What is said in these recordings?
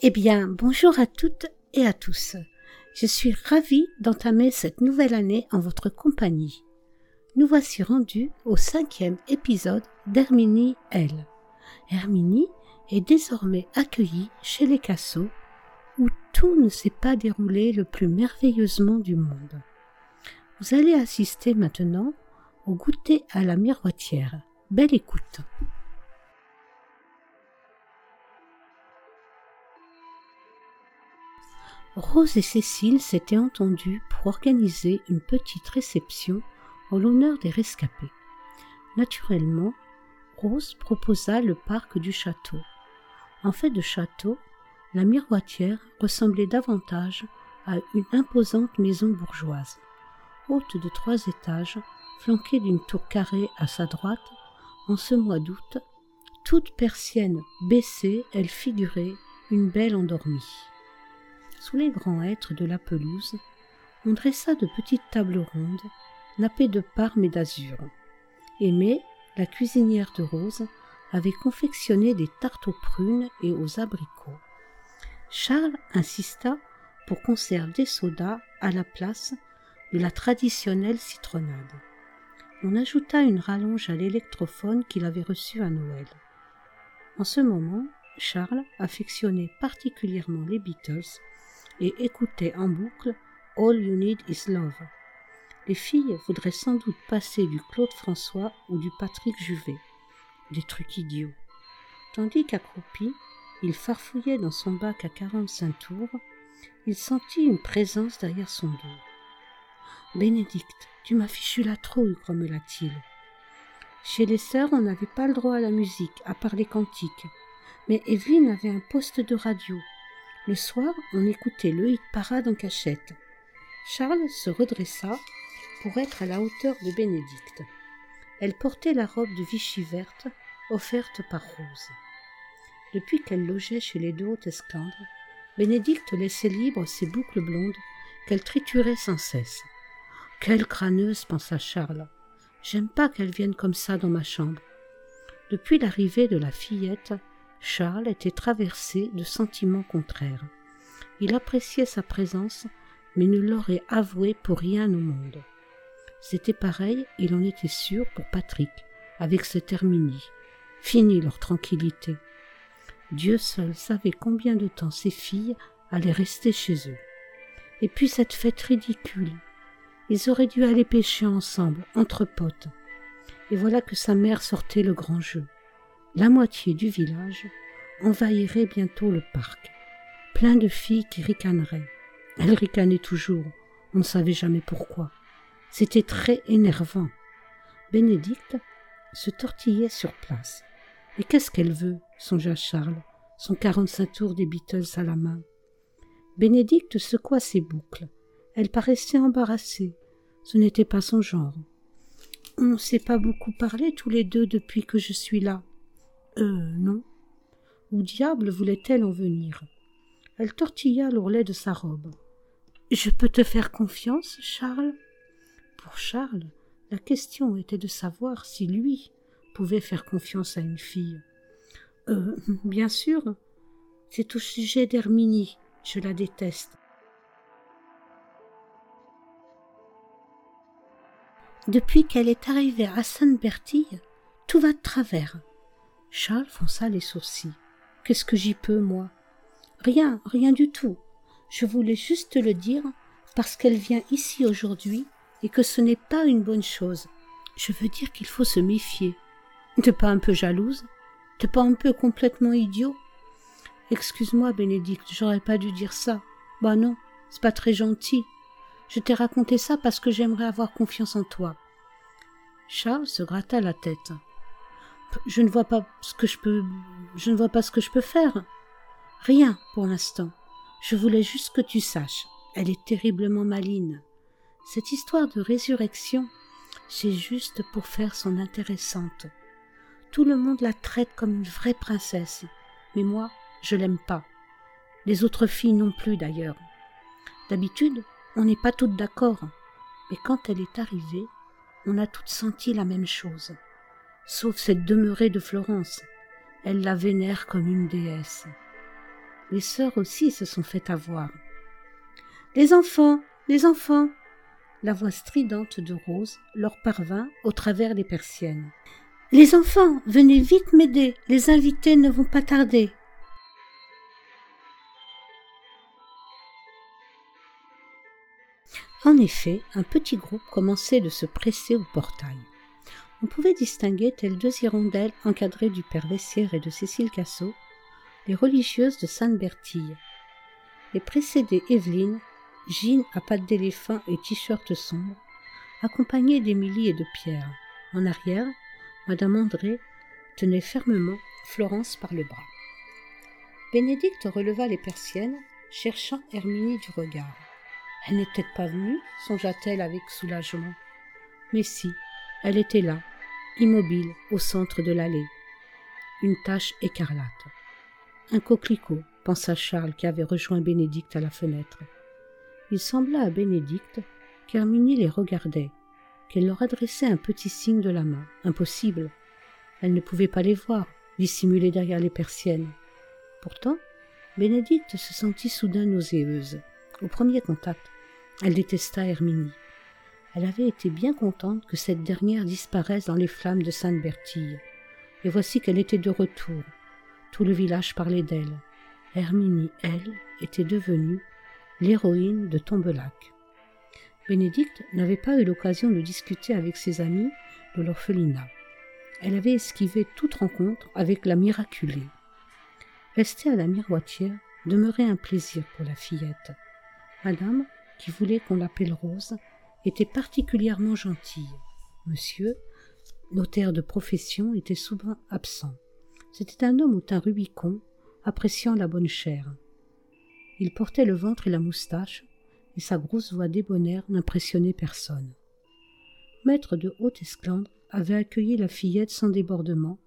Eh bien, bonjour à toutes et à tous. Je suis ravie d'entamer cette nouvelle année en votre compagnie. Nous voici rendus au cinquième épisode d'Herminie L. Herminie est désormais accueillie chez les Cassots, où tout ne s'est pas déroulé le plus merveilleusement du monde. Vous allez assister maintenant au goûter à la miroitière. Belle écoute. Rose et Cécile s'étaient entendues pour organiser une petite réception en l'honneur des rescapés. Naturellement, Rose proposa le parc du château. En fait de château, la miroitière ressemblait davantage à une imposante maison bourgeoise, haute de trois étages, flanquée d'une tour carrée à sa droite. En ce mois d'août, toute persienne baissée, elle figurait une belle endormie. Sous les grands hêtres de la pelouse, on dressa de petites tables rondes, nappées de parme et d'azur. Aimée, la cuisinière de Rose, avait confectionné des tartes aux prunes et aux abricots. Charles insista pour qu'on serve des sodas à la place de la traditionnelle citronnade. On ajouta une rallonge à l'électrophone qu'il avait reçu à Noël. En ce moment, Charles affectionnait particulièrement les Beatles et écoutait en boucle All You Need Is Love. Les filles voudraient sans doute passer du Claude François ou du Patrick Juvet. Des trucs idiots. Tandis qu'accroupi, il farfouillait dans son bac à quarante-cinq tours, il sentit une présence derrière son dos. Bénédicte, tu m'as fichu la trouille, grommela-t-il. Chez les sœurs, on n'avait pas le droit à la musique, à part les cantiques. Mais Evelyne avait un poste de radio, le soir, on écoutait le hit parade en cachette. Charles se redressa pour être à la hauteur de Bénédicte. Elle portait la robe de Vichy verte offerte par Rose. Depuis qu'elle logeait chez les deux hautes esclandres, Bénédicte laissait libre ses boucles blondes qu'elle triturait sans cesse. Quelle crâneuse, pensa Charles. J'aime pas qu'elle vienne comme ça dans ma chambre. Depuis l'arrivée de la fillette, Charles était traversé de sentiments contraires. Il appréciait sa présence, mais ne l'aurait avoué pour rien au monde. C'était pareil, il en était sûr, pour Patrick, avec cette Herminie. Fini leur tranquillité. Dieu seul savait combien de temps ses filles allaient rester chez eux. Et puis cette fête ridicule. Ils auraient dû aller pêcher ensemble, entre potes. Et voilà que sa mère sortait le grand jeu la moitié du village envahirait bientôt le parc, plein de filles qui ricaneraient. Elles ricanaient toujours, on ne savait jamais pourquoi. C'était très énervant. Bénédicte se tortillait sur place. Mais qu'est-ce qu'elle veut? songea Charles, son quarante-cinq tours des Beatles à la main. Bénédicte secoua ses boucles. Elle paraissait embarrassée. Ce n'était pas son genre. On ne s'est pas beaucoup parlé tous les deux depuis que je suis là. Euh, non. Où diable voulait-elle en venir? Elle tortilla l'ourlet de sa robe. Je peux te faire confiance, Charles? Pour Charles, la question était de savoir si lui pouvait faire confiance à une fille. Euh, bien sûr. C'est au sujet d'Herminie. Je la déteste. Depuis qu'elle est arrivée à Sainte-Bertille, tout va de travers. Charles fronça les sourcils. Qu'est-ce que j'y peux, moi? Rien, rien du tout. Je voulais juste le dire parce qu'elle vient ici aujourd'hui et que ce n'est pas une bonne chose. Je veux dire qu'il faut se méfier. T'es pas un peu jalouse? T'es pas un peu complètement idiot? Excuse-moi, Bénédicte, j'aurais pas dû dire ça. Bah non, c'est pas très gentil. Je t'ai raconté ça parce que j'aimerais avoir confiance en toi. Charles se gratta la tête je ne vois pas ce que je peux je ne vois pas ce que je peux faire. Rien pour l'instant. Je voulais juste que tu saches. Elle est terriblement maligne. Cette histoire de résurrection, c'est juste pour faire son intéressante. Tout le monde la traite comme une vraie princesse, mais moi, je l'aime pas. Les autres filles non plus d'ailleurs. D'habitude, on n'est pas toutes d'accord, mais quand elle est arrivée, on a toutes senti la même chose sauf cette demeurée de Florence. Elle la vénère comme une déesse. les sœurs aussi se sont fait avoir. Les enfants, les enfants. La voix stridente de Rose leur parvint au travers des persiennes. Les enfants, venez vite m'aider, les invités ne vont pas tarder. En effet, un petit groupe commençait de se presser au portail. On pouvait distinguer, telles deux hirondelles encadrées du père Vessière et de Cécile Cassot, les religieuses de Sainte-Bertille. Les précédées Evelyne, jeans à pattes d'éléphant et t-shirt sombre, accompagnées d'Émilie et de Pierre. En arrière, Madame André tenait fermement Florence par le bras. Bénédicte releva les persiennes, cherchant Herminie du regard. Elle n'est peut-être pas venue, songea-t-elle avec soulagement. Mais si, elle était là, immobile, au centre de l'allée. Une tache écarlate. Un coquelicot, pensa Charles qui avait rejoint Bénédicte à la fenêtre. Il sembla à Bénédicte qu'Herminie les regardait, qu'elle leur adressait un petit signe de la main. Impossible. Elle ne pouvait pas les voir, dissimulés derrière les persiennes. Pourtant, Bénédicte se sentit soudain nauséeuse. Au premier contact, elle détesta Herminie. Elle avait été bien contente que cette dernière disparaisse dans les flammes de Sainte-Bertille. Et voici qu'elle était de retour. Tout le village parlait d'elle. Herminie, elle, était devenue l'héroïne de Tombelac. Bénédicte n'avait pas eu l'occasion de discuter avec ses amis de l'orphelinat. Elle avait esquivé toute rencontre avec la miraculée. Rester à la miroitière demeurait un plaisir pour la fillette. Madame, qui voulait qu'on l'appelle Rose, était particulièrement gentille. Monsieur, notaire de profession, était souvent absent. C'était un homme au teint Rubicon, appréciant la bonne chair. Il portait le ventre et la moustache, et sa grosse voix débonnaire n'impressionnait personne. Maître de haute esclandre avait accueilli la fillette sans débordement,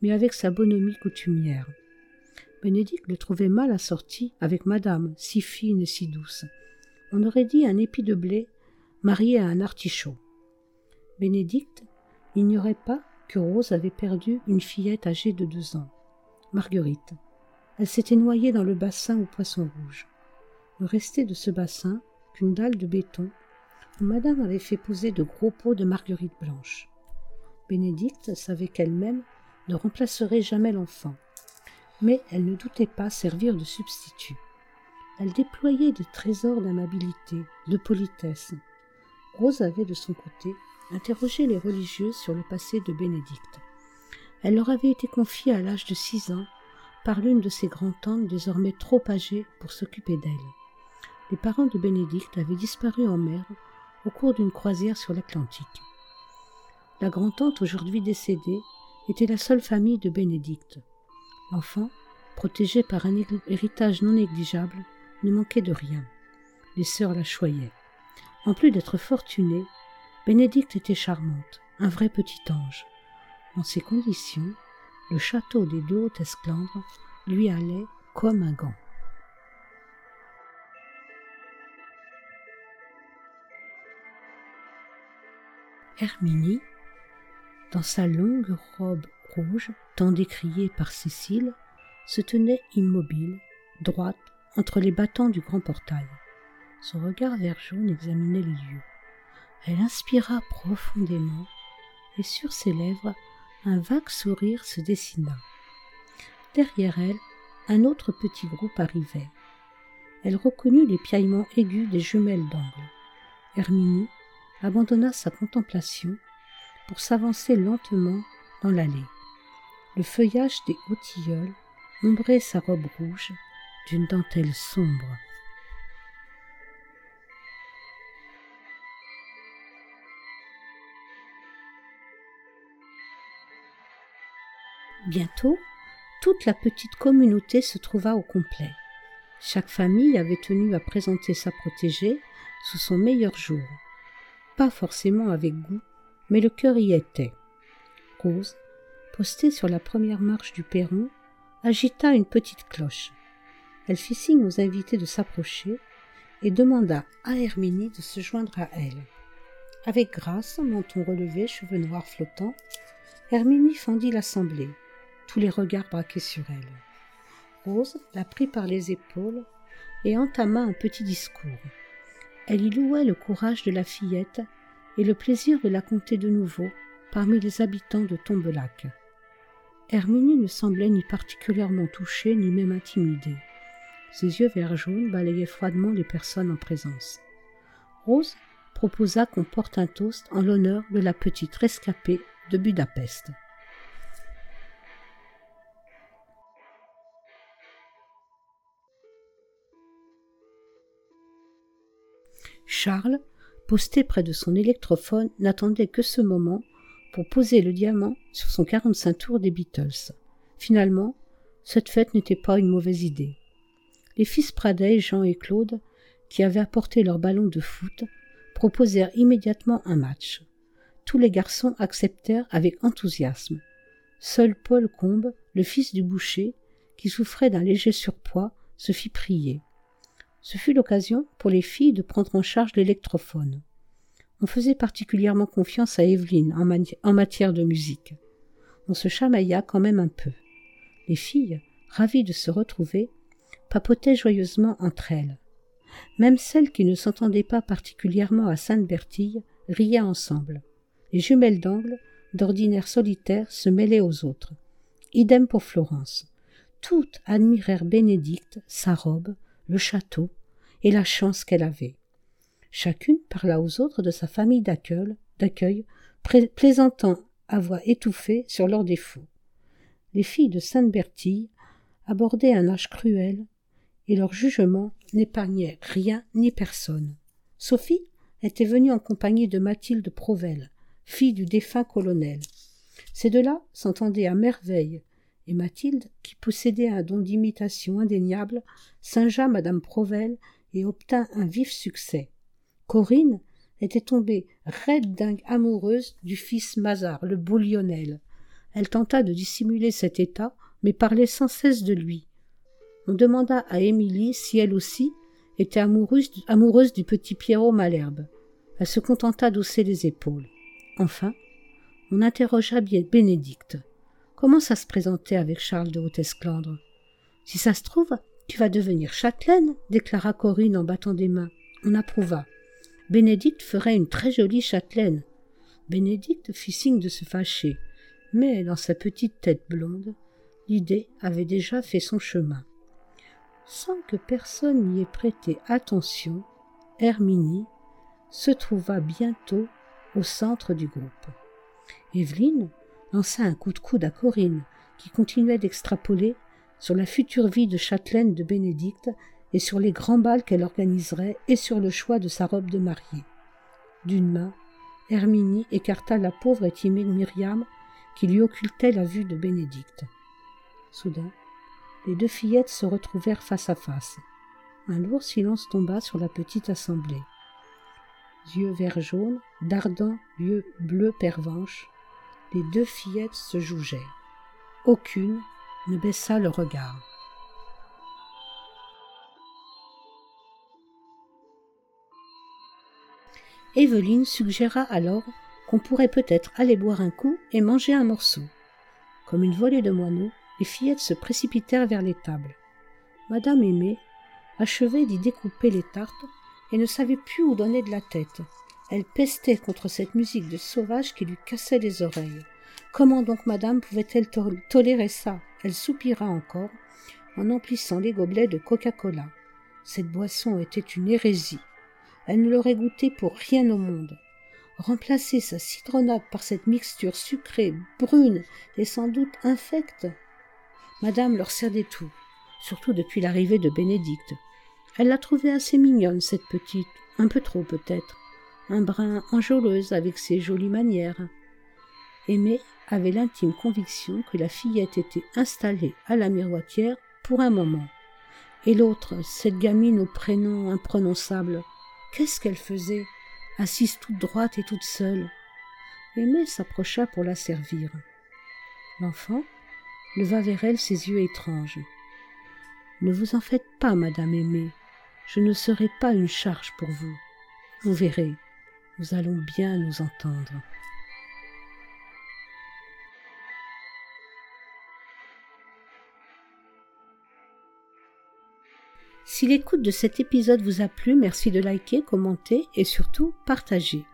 mais avec sa bonhomie coutumière. Bénédicte le trouvait mal assorti avec madame, si fine et si douce. On aurait dit un épi de blé marié à un artichaut. Bénédicte n'ignorait pas que Rose avait perdu une fillette âgée de deux ans, Marguerite. Elle s'était noyée dans le bassin aux poissons rouges. Ne restait de ce bassin qu'une dalle de béton où madame avait fait poser de gros pots de marguerite blanche. Bénédicte savait qu'elle-même ne remplacerait jamais l'enfant, mais elle ne doutait pas servir de substitut. Elle déployait des trésors d'amabilité, de politesse, Rose avait de son côté interrogé les religieuses sur le passé de Bénédicte. Elle leur avait été confiée à l'âge de six ans par l'une de ses grands-tantes désormais trop âgées pour s'occuper d'elle. Les parents de Bénédicte avaient disparu en mer au cours d'une croisière sur l'Atlantique. La grand-tante, aujourd'hui décédée, était la seule famille de Bénédicte. L'enfant, protégé par un héritage non négligeable, ne manquait de rien. Les sœurs la choyaient. En plus d'être fortunée, Bénédicte était charmante, un vrai petit ange. En ces conditions, le château des deux hautes esclandres lui allait comme un gant. Herminie, dans sa longue robe rouge, tant décriée par Cécile, se tenait immobile, droite, entre les battants du grand portail. Son regard vert jaune examinait les lieux. Elle inspira profondément, et sur ses lèvres un vague sourire se dessina. Derrière elle, un autre petit groupe arrivait. Elle reconnut les piaillements aigus des jumelles d'angle. Herminie abandonna sa contemplation pour s'avancer lentement dans l'allée. Le feuillage des hauts tilleuls ombrait sa robe rouge d'une dentelle sombre. Bientôt, toute la petite communauté se trouva au complet. Chaque famille avait tenu à présenter sa protégée sous son meilleur jour. Pas forcément avec goût, mais le cœur y était. Rose, postée sur la première marche du perron, agita une petite cloche. Elle fit signe aux invités de s'approcher et demanda à Herminie de se joindre à elle. Avec grâce, menton relevé, cheveux noirs flottants, Herminie fendit l'assemblée tous les regards braqués sur elle. Rose la prit par les épaules et entama un petit discours. Elle y louait le courage de la fillette et le plaisir de la compter de nouveau parmi les habitants de Tombelac. Herminie ne semblait ni particulièrement touchée ni même intimidée. Ses yeux verts jaunes balayaient froidement les personnes en présence. Rose proposa qu'on porte un toast en l'honneur de la petite rescapée de Budapest. Charles, posté près de son électrophone, n'attendait que ce moment pour poser le diamant sur son 45 tours des Beatles. Finalement, cette fête n'était pas une mauvaise idée. Les fils Pradet, Jean et Claude, qui avaient apporté leur ballon de foot, proposèrent immédiatement un match. Tous les garçons acceptèrent avec enthousiasme. Seul Paul Combe, le fils du boucher, qui souffrait d'un léger surpoids, se fit prier. Ce fut l'occasion pour les filles de prendre en charge l'électrophone. On faisait particulièrement confiance à Evelyne en, matière de musique. On se chamailla quand même un peu. Les filles, ravies de se retrouver, papotaient joyeusement entre elles. Même celles qui ne s'entendaient pas particulièrement à Sainte-Bertille riaient ensemble. Les jumelles d'angle, d'ordinaire solitaires, se mêlaient aux autres. Idem pour Florence. Toutes admirèrent Bénédicte, sa robe, le château et la chance qu'elle avait. Chacune parla aux autres de sa famille d'accueil, plaisantant à voix étouffée sur leurs défauts. Les filles de Sainte-Bertille abordaient un âge cruel, et leur jugement n'épargnait rien ni personne. Sophie était venue en compagnie de Mathilde Provel, fille du défunt colonel. Ces deux-là s'entendaient à merveille, et Mathilde, qui possédait un don d'imitation indéniable, singea madame Provel et obtint un vif succès. Corinne était tombée raide dingue amoureuse du fils Mazar, le beau Lionel. Elle tenta de dissimuler cet état, mais parlait sans cesse de lui. On demanda à Émilie si elle aussi était amoureuse, du petit Pierrot Malherbe. Elle se contenta d'hausser les épaules. Enfin, on interrogea Bénédicte. Comment ça se présentait avec Charles de Haute-Esclandre? Si ça se trouve, tu vas devenir châtelaine, déclara Corinne en battant des mains. On approuva. Bénédicte ferait une très jolie châtelaine. Bénédicte fit signe de se fâcher, mais dans sa petite tête blonde, l'idée avait déjà fait son chemin. Sans que personne n'y ait prêté attention, Herminie se trouva bientôt au centre du groupe. Evelyne, lança un coup de coude à Corinne, qui continuait d'extrapoler sur la future vie de châtelaine de Bénédicte et sur les grands bals qu'elle organiserait et sur le choix de sa robe de mariée. D'une main, Herminie écarta la pauvre et timide Myriam qui lui occultait la vue de Bénédicte. Soudain, les deux fillettes se retrouvèrent face à face. Un lourd silence tomba sur la petite assemblée. Yeux vert jaune, d'ardents yeux bleus pervenches, les deux fillettes se jugeaient. Aucune ne baissa le regard. Evelyne suggéra alors qu'on pourrait peut-être aller boire un coup et manger un morceau. Comme une volée de moineaux, les fillettes se précipitèrent vers les tables. Madame Aimée achevait d'y découper les tartes et ne savait plus où donner de la tête. Elle pestait contre cette musique de sauvage qui lui cassait les oreilles. Comment donc madame pouvait-elle tolérer ça? Elle soupira encore en emplissant les gobelets de Coca-Cola. Cette boisson était une hérésie. Elle ne l'aurait goûtée pour rien au monde. Remplacer sa citronnade par cette mixture sucrée, brune et sans doute infecte? Madame leur servait tout, surtout depuis l'arrivée de Bénédicte. Elle la trouvait assez mignonne, cette petite, un peu trop peut-être un brin enjôleuse avec ses jolies manières. Aimée avait l'intime conviction que la fillette était installée à la miroitière pour un moment. Et l'autre, cette gamine au prénom imprononçable, qu'est-ce qu'elle faisait, assise toute droite et toute seule? Aimée s'approcha pour la servir. L'enfant leva vers elle ses yeux étranges. Ne vous en faites pas, madame aimée, je ne serai pas une charge pour vous. Vous verrez, nous allons bien nous entendre. Si l'écoute de cet épisode vous a plu, merci de liker, commenter et surtout partager.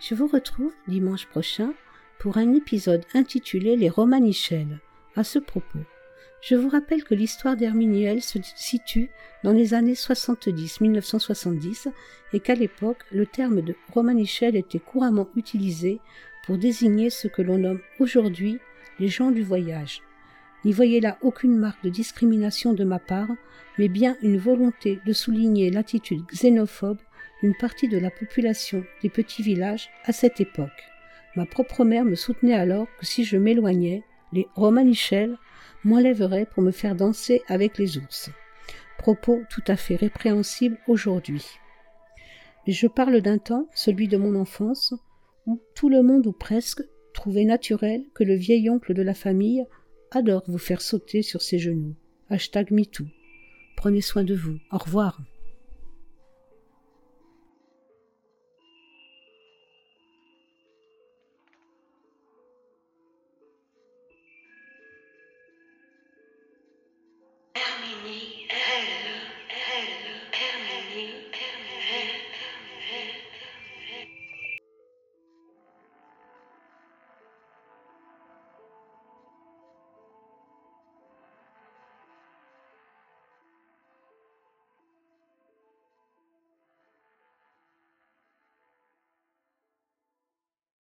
Je vous retrouve dimanche prochain pour un épisode intitulé Les Romanichels. À ce propos, je vous rappelle que l'histoire d'Herminiel se situe dans les années 70-1970 et qu'à l'époque, le terme de Romanichel était couramment utilisé pour désigner ce que l'on nomme aujourd'hui les gens du voyage. N'y voyez là aucune marque de discrimination de ma part, mais bien une volonté de souligner l'attitude xénophobe d'une partie de la population des petits villages à cette époque. Ma propre mère me soutenait alors que si je m'éloignais, les Romanichels m'enlèverait pour me faire danser avec les ours. Propos tout à fait répréhensibles aujourd'hui. Je parle d'un temps, celui de mon enfance, où tout le monde ou presque trouvait naturel que le vieil oncle de la famille adore vous faire sauter sur ses genoux. Hashtag MeToo. Prenez soin de vous. Au revoir.